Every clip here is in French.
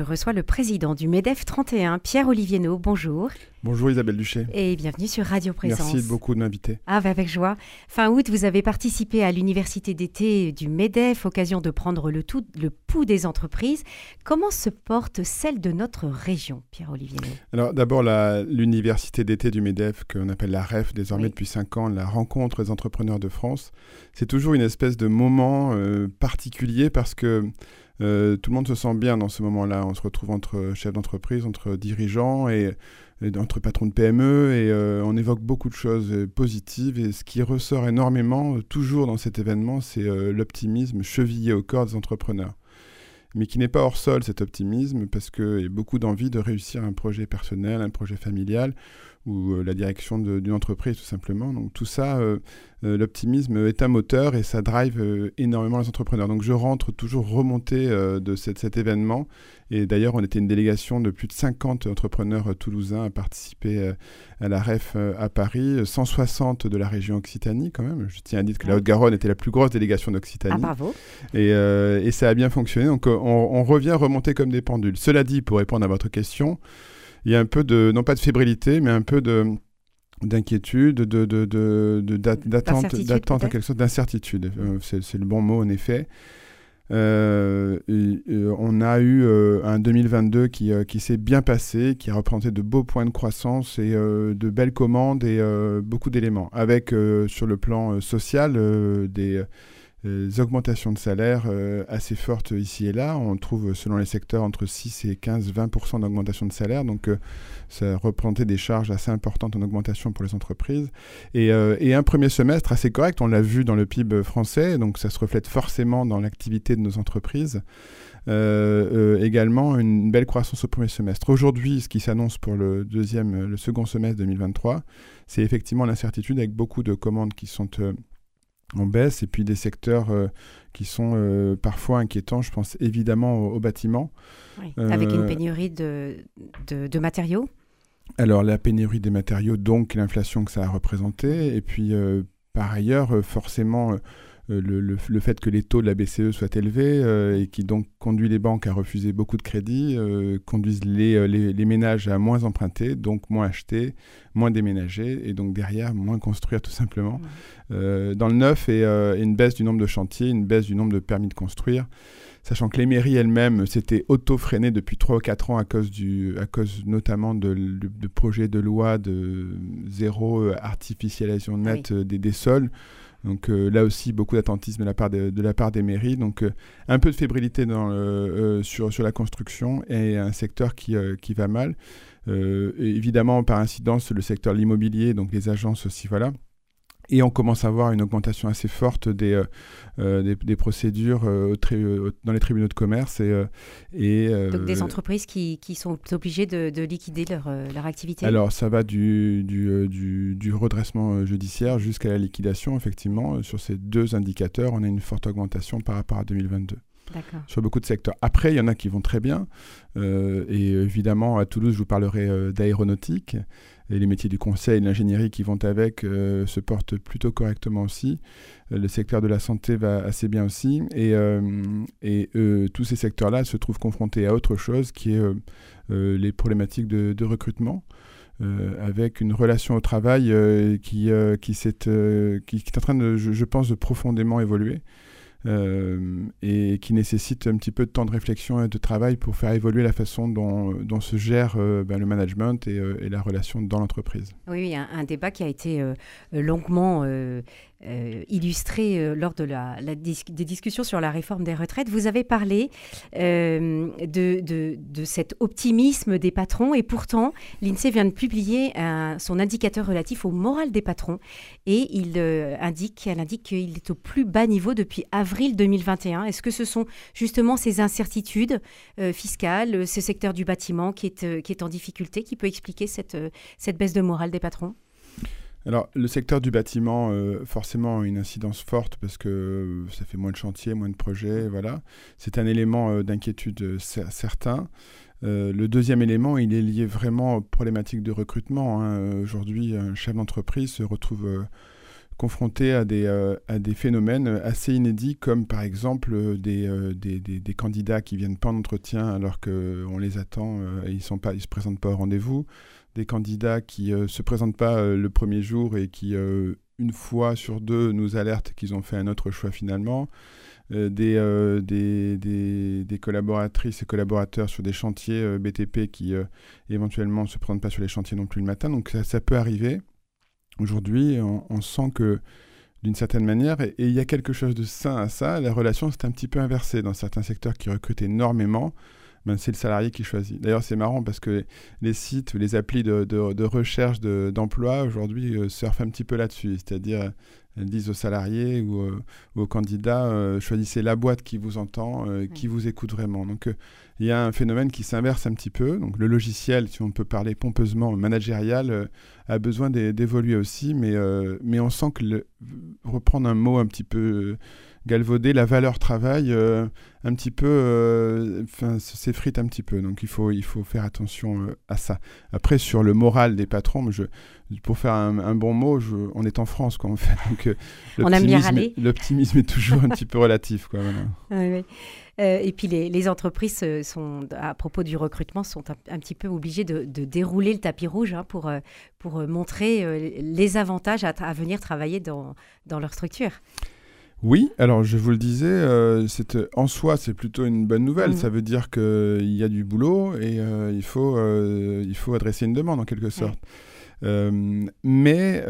je reçois le président du MEDEF 31, Pierre-Olivier. Bonjour. Bonjour Isabelle Duché. Et bienvenue sur Radio Présence. Merci beaucoup de m'inviter. Ah, avec joie. Fin août, vous avez participé à l'université d'été du MEDEF, occasion de prendre le, tout, le pouls des entreprises. Comment se porte celle de notre région, Pierre-Olivier Alors d'abord, l'université d'été du MEDEF, qu'on appelle la REF désormais depuis 5 ans, la rencontre des entrepreneurs de France, c'est toujours une espèce de moment euh, particulier parce que euh, tout le monde se sent bien dans ce moment-là. On se retrouve entre chefs d'entreprise, entre dirigeants et, entre patrons de PME et euh, on évoque beaucoup de choses positives. Et ce qui ressort énormément, toujours dans cet événement, c'est l'optimisme chevillé au corps des entrepreneurs mais qui n'est pas hors sol cet optimisme parce qu'il y a beaucoup d'envie de réussir un projet personnel, un projet familial ou euh, la direction d'une entreprise tout simplement. Donc tout ça, euh, euh, l'optimisme est un moteur et ça drive énormément les entrepreneurs. Donc je rentre toujours remonté de cet événement. Et d'ailleurs, on était une délégation de plus de 50 entrepreneurs toulousains à participer à la REF à Paris, 160 de la région Occitanie quand même. Je tiens à dire que la Haute-Garonne était la plus grosse délégation d'Occitanie. Ah, bravo. Et, et, ça a bien fonctionné. Donc on, on revient remonter comme des pendules. Cela dit, pour répondre à votre question, il y a un peu de, non pas de fébrilité, mais un peu de d'inquiétude, de, de, de, d'attente, quelque chose, d'incertitude. Euh, c'est, le bon mot en effet. Euh, on a eu euh, un 2022 qui, qui s'est bien passé, qui a représenté de beaux points de croissance et de belles commandes et beaucoup d'éléments. Avec sur le plan social des des augmentations de salaire euh, assez fortes ici et là. On trouve selon les secteurs entre 6 et 15, 20% d'augmentation de salaire. Donc euh, ça représentait des charges assez importantes en augmentation pour les entreprises. Et, euh, et un premier semestre assez correct, on l'a vu dans le PIB français, donc ça se reflète forcément dans l'activité de nos entreprises. également une belle croissance au premier semestre. Aujourd'hui, ce qui s'annonce pour le deuxième, le second semestre 2023, c'est effectivement l'incertitude avec beaucoup de commandes qui sont en baisse et puis des secteurs euh, qui sont euh, parfois inquiétants. Je pense évidemment au, bâtiment. avec une euh, pénurie de, de, matériaux Alors la pénurie des matériaux, donc l'inflation que ça a représenté. Et puis par ailleurs, forcément euh, le, fait que les taux de la BCE soient élevés euh, et qui donc conduit les banques à refuser beaucoup de crédits, euh, conduisent les, les, ménages à moins emprunter, donc moins acheter, moins déménager et donc derrière moins construire tout simplement. dans le neuf, et, une baisse du nombre de chantiers, une baisse du nombre de permis de construire sachant que les mairies elles-mêmes s'étaient auto-freinées depuis 3 ou 4 ans à cause, du, à cause notamment de, de, projets de loi de zéro artificialisation ah nette des, des, sols. Donc euh, là aussi, beaucoup d'attentisme de, la part de, la part des mairies. Donc euh, un peu de fébrilité dans euh, sur, sur la construction et un secteur qui, qui va mal. évidemment, par incidence, le secteur de l'immobilier, donc les agences aussi, voilà. Et on commence à voir une augmentation assez forte des, euh, euh, des, procédures euh, dans les tribunaux de commerce. Et, et Donc des entreprises qui, qui sont obligées de, de liquider leur, leur, activité Alors ça va du, du, du, du redressement judiciaire jusqu'à la liquidation, effectivement. Sur ces deux indicateurs, on a une forte augmentation par rapport à 2022 sur beaucoup de secteurs. Après, il y en a qui vont très bien. et évidemment, à Toulouse, je vous parlerai d'aéronautique et les métiers du conseil l'ingénierie qui vont avec euh, se portent plutôt correctement aussi. Euh, le secteur de la santé va assez bien aussi. Et, euh, tous ces secteurs-là se trouvent confrontés à autre chose qui est les problématiques de, recrutement. avec une relation au travail qui, est en train, de, je pense, de profondément évoluer. Euh, et qui nécessite un petit peu de temps de réflexion et de travail pour faire évoluer la façon dont, se gère euh, ben, le management et, euh, et, la relation dans l'entreprise. Oui, un, un, débat qui a été longuement euh, illustré euh, lors de la, des discussions sur la réforme des retraites. Vous avez parlé euh, de, de, cet optimisme des patrons et pourtant l'INSEE vient de publier son indicateur relatif au moral des patrons et il indique, elle indique qu'il est au plus bas niveau depuis avril 2021. Est-ce que ce sont justement ces incertitudes fiscales, ce secteur du bâtiment qui est, qui est en difficulté, qui peut expliquer cette, cette baisse de morale des patrons? Alors, le secteur du bâtiment, euh, forcément, a une incidence forte parce que euh, ça fait moins de chantiers, moins de projets, voilà. C'est un élément euh, d'inquiétude certain. le deuxième élément, il est lié vraiment aux problématiques de recrutement. Hein. Aujourd'hui, un chef d'entreprise se retrouve confrontés à des, à des phénomènes assez inédits, comme par exemple des, des, des, candidats qui viennent pas en entretien alors qu'on les attend et ils ne se présentent pas au rendez-vous, des candidats qui ne se présentent pas le premier jour et qui, une fois sur deux, nous alertent qu'ils ont fait un autre choix finalement. Euh, euh, des, des, des, collaboratrices et collaborateurs sur des chantiers euh, BTP qui éventuellement ne se présentent pas sur les chantiers non plus le matin. Donc ça, peut arriver. Aujourd'hui, on, sent que d'une certaine manière, et il y a quelque chose de sain à ça, la relation s'est un petit peu inversée dans certains secteurs qui recrutent énormément. Ben, c'est le salarié qui choisit. D'ailleurs, c'est marrant parce que les sites, les applis de, de, recherche d'emploi aujourd'hui surfent un petit peu là-dessus. C'est-à-dire, elles disent aux salariés ou, euh, aux candidats euh, choisissez la boîte qui vous entend, euh, qui vous écoute vraiment. Donc il y a un phénomène qui s'inverse un petit peu. Donc le logiciel, si on peut parler pompeusement managérial, a besoin d'évoluer aussi, mais, mais on sent que le, reprendre un mot un petit peu galvauder la valeur travail euh, un petit peu, euh, enfin, s'effrite un petit peu. Donc il faut, il faut faire attention euh, à ça. Après, sur le moral des patrons, je, pour faire un, bon mot, je, on est en France, quoi, en fait. Donc, L'optimisme est toujours un petit peu relatif, quoi. et puis les, les, entreprises sont, à propos du recrutement, sont un, petit peu obligées de, dérouler le tapis rouge hein, pour, pour montrer les avantages à, à, venir travailler dans, dans leur structure. Oui, alors je vous le disais, euh, en soi c'est plutôt une bonne nouvelle. Mm. Ça veut dire qu'il y a du boulot et euh, il, faut, euh, il faut adresser une demande en quelque sorte. mais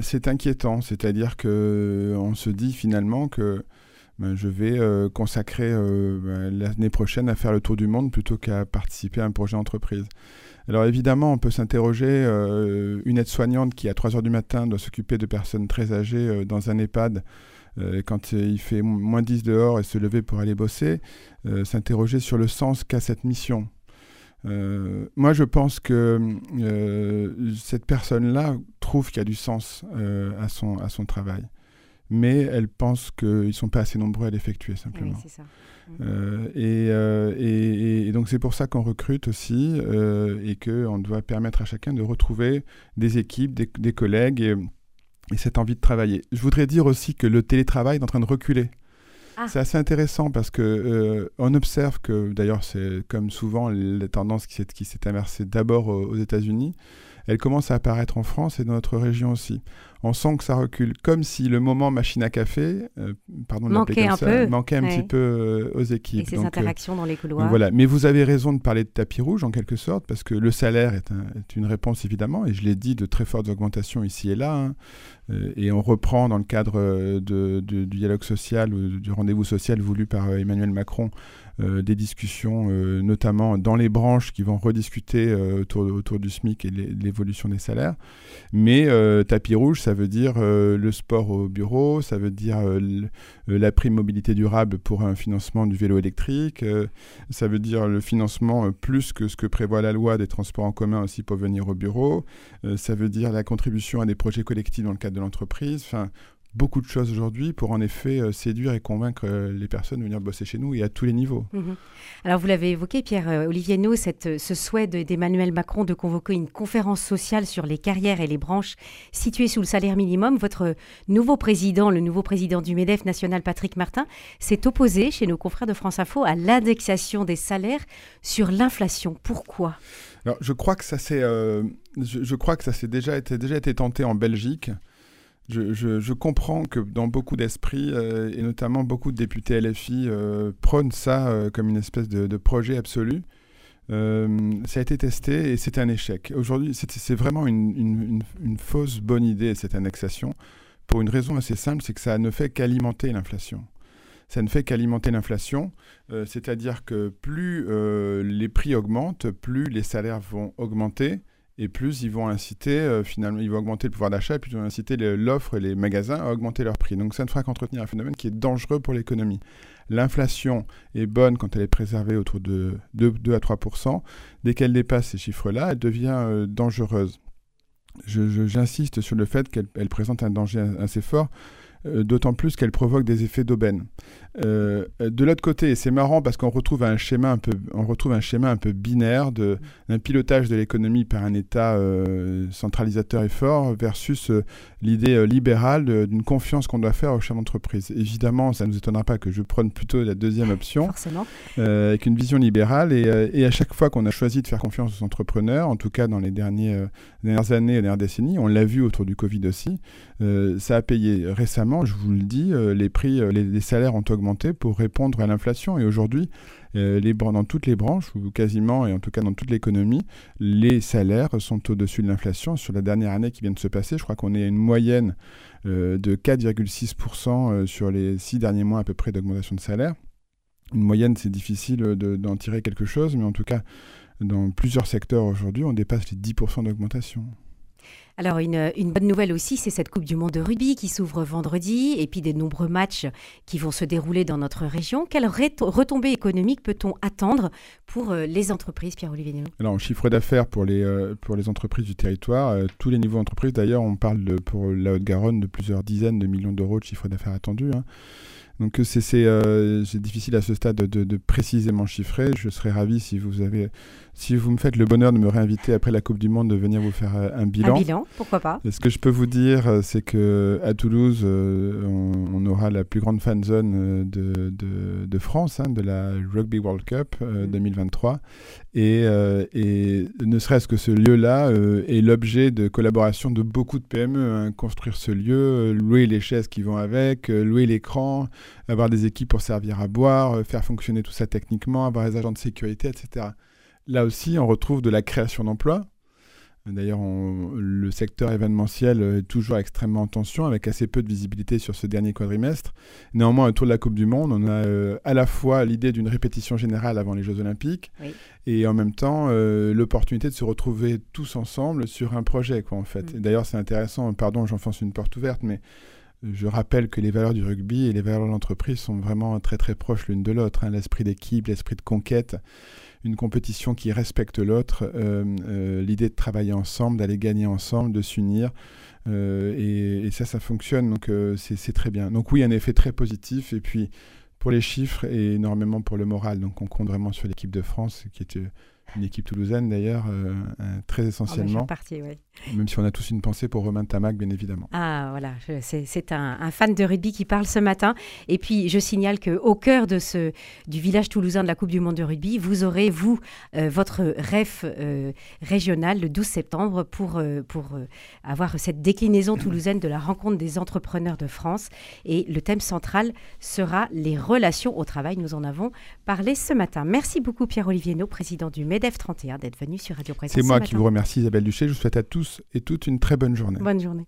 c'est inquiétant, c'est-à-dire qu'on se dit finalement que ben, je vais consacrer ben, l'année prochaine à faire le tour du monde plutôt qu'à participer à un projet entreprise. Alors évidemment, on peut s'interroger, une aide-soignante qui à 3 heures du matin doit s'occuper de personnes très âgées dans un EHPAD, euh, quand il fait moins 10 dehors et se lever pour aller bosser, euh, s'interroger sur le sens qu'a cette mission. Euh, moi, je pense que cette personne-là trouve qu'il y a du sens à son travail. Mais elle pense qu'ils ne sont pas assez nombreux à l'effectuer, simplement. Oui, ça. Et, et, et, donc, c'est pour ça qu'on recrute aussi et qu'on doit permettre à chacun de retrouver des équipes, des, des collègues. Et, et cette envie de travailler. Je voudrais dire aussi que le télétravail est en train de reculer. Ah. C'est assez intéressant parce que euh, on observe que, d'ailleurs, c'est comme souvent les tendances qui s'est inversée d'abord aux États-Unis, elle commence à apparaître en France et dans notre région aussi. On sent que ça recule, comme si le moment machine à café, euh, pardon manquait un peu, manquait un petit peu euh, aux équipes. Et ces euh, interactions dans les couloirs. voilà. Mais vous avez raison de parler de tapis rouge en quelque sorte, parce que le salaire est, une réponse évidemment, et je l'ai dit, de très fortes augmentations ici et là. Hein. et on reprend dans le cadre de, du dialogue social ou du rendez-vous social voulu par Emmanuel Macron des discussions, euh, notamment dans les branches qui vont rediscuter euh, autour, du SMIC et l'évolution des salaires. Mais tapis rouge, ça veut dire le sport au bureau, ça veut dire la prime mobilité durable pour un financement du vélo électrique, ça veut dire le financement plus que ce que prévoit la loi des transports en commun aussi pour venir au bureau, ça veut dire la contribution à des projets collectifs dans le cadre de l'entreprise. Beaucoup de choses aujourd'hui pour en effet euh, séduire et convaincre euh, les personnes de venir bosser chez nous et à tous les niveaux. Mhm. Alors vous l'avez évoqué, Pierre-Olivier euh, cette, ce souhait d'Emmanuel Macron de convoquer une conférence sociale sur les carrières et les branches situées sous le salaire minimum. Votre nouveau président, le nouveau président du MEDEF national, Patrick Martin, s'est opposé chez nos confrères de France Info à l'indexation des salaires sur l'inflation. Pourquoi? Alors, je crois que ça s'est, je, crois que ça s'est déjà été, déjà été tenté en Belgique je, comprends que dans beaucoup d'esprits, euh, et notamment beaucoup de députés LFI, euh, prônent ça euh, comme une espèce de, projet absolu. ça a été testé et c'est un échec. Aujourd'hui, c'est vraiment une, fausse bonne idée, cette annexation, pour une raison assez simple, c'est que ça ne fait qu'alimenter l'inflation. Ça ne fait qu'alimenter l'inflation, c'est-à-dire que plus les prix augmentent, plus les salaires vont augmenter, et plus ils vont inciter, euh, finalement, ils vont augmenter le pouvoir d'achat, et plus ils vont inciter l'offre et les magasins à augmenter leurs prix. Donc ça ne fera qu'entretenir un phénomène qui est dangereux pour l'économie. L'inflation est bonne quand elle est préservée autour de 2, à 3% Dès qu'elle dépasse ces chiffres-là, elle devient euh, dangereuse. J'insiste sur le fait qu'elle présente un danger assez fort, euh, d'autant plus qu'elle provoque des effets d'aubaine. Euh, de l'autre côté, c'est marrant parce qu'on retrouve un schéma un peu, on retrouve un schéma un peu binaire d'un pilotage de l'économie par un État euh, centralisateur et fort versus euh, l'idée libérale d'une confiance qu'on doit faire aux chefs d'entreprise. Évidemment, ça ne nous étonnera pas que je prenne plutôt la deuxième option, avec une vision libérale. Et, et à chaque fois qu'on a choisi de faire confiance aux entrepreneurs, en tout cas dans les derniers, dernières années, les dernières décennies, on l'a vu autour du Covid aussi, ça a payé. Récemment, je vous le dis, les prix, les, les salaires ont augmenté pour répondre à l'inflation. Et aujourd'hui, euh, dans toutes les branches, ou quasiment, et en tout cas dans toute l'économie, les salaires sont au-dessus de l'inflation. Sur la dernière année qui vient de se passer, je crois qu'on est à une moyenne euh, de 4,6% euh, sur les six derniers mois à peu près d'augmentation de salaire. Une moyenne, c'est difficile d'en tirer quelque chose, mais en tout cas, dans plusieurs secteurs aujourd'hui, on dépasse les 10% d'augmentation. Alors une, bonne nouvelle aussi, c'est cette Coupe du Monde de rugby qui s'ouvre vendredi et puis des nombreux matchs qui vont se dérouler dans notre région. Quelle retombée économique peut-on attendre pour euh, les entreprises, Pierre-Olivier Alors en chiffre d'affaires pour les, euh, pour les entreprises du territoire, euh, tous les niveaux d'entreprise d'ailleurs, on parle pour la Haute-Garonne de plusieurs dizaines de millions d'euros de chiffre d'affaires attendu. Hein. Donc c'est difficile à ce stade de, de, précisément chiffrer. Je serais ravi si vous avez si vous me faites le bonheur de me réinviter après la Coupe du Monde, de venir vous faire euh, un bilan. Un bilan, pourquoi pas. ce que je peux vous dire, euh, c'est que à Toulouse, euh, on, aura la plus grande fan zone de, de, France, hein, de la Rugby World Cup 2023. Mm. Et, ne serait-ce que ce lieu-là est l'objet de collaboration de beaucoup de PME. Hein. Construire ce lieu, louer les chaises qui vont avec, louer l'écran, avoir des équipes pour servir à boire, faire fonctionner tout ça techniquement, avoir des agents de sécurité, etc. Là aussi, on retrouve de la création d'emplois. D'ailleurs, le secteur événementiel est toujours extrêmement en tension, avec assez peu de visibilité sur ce dernier quadrimestre. Néanmoins, autour de la Coupe du Monde, on a euh, à la fois l'idée d'une répétition générale avant les Jeux Olympiques, et en même temps euh, l'opportunité de se retrouver tous ensemble sur un projet, quoi, en fait. Mm. D'ailleurs, c'est intéressant, pardon, j'enfonce une porte ouverte, mais je rappelle que les valeurs du rugby et les valeurs de l'entreprise sont vraiment très très proches l'une de l'autre. Hein. L'esprit d'équipe, l'esprit de conquête une compétition qui respecte l'autre, euh, euh, l'idée de travailler ensemble, d'aller gagner ensemble, de s'unir. Euh, et, ça, ça fonctionne, donc c'est très bien. Donc oui, un effet très positif. Et puis pour les chiffres et énormément pour le moral. Donc on compte vraiment sur l'équipe de France qui est une équipe toulousaine d'ailleurs, euh, euh, très essentiellement. Même si on a tous une pensée pour Romain Tamac, bien évidemment. Ah voilà, c'est un, fan de rugby qui parle ce matin. Et puis je signale qu'au cœur de ce, du village toulousain de la Coupe du Monde de rugby, vous aurez, vous, euh, votre REF régional le 12 septembre pour, pour avoir cette déclinaison toulousaine de la rencontre des entrepreneurs de France. Et le thème central sera les relations au travail. Nous en avons parlé ce matin. Merci beaucoup Pierre-Olivier président du MED MEDEF 31 d'être venu sur Radio Présence. C'est moi qui vous remercie Isabelle Duché. Je vous souhaite à tous et toutes une très bonne journée. Bonne journée.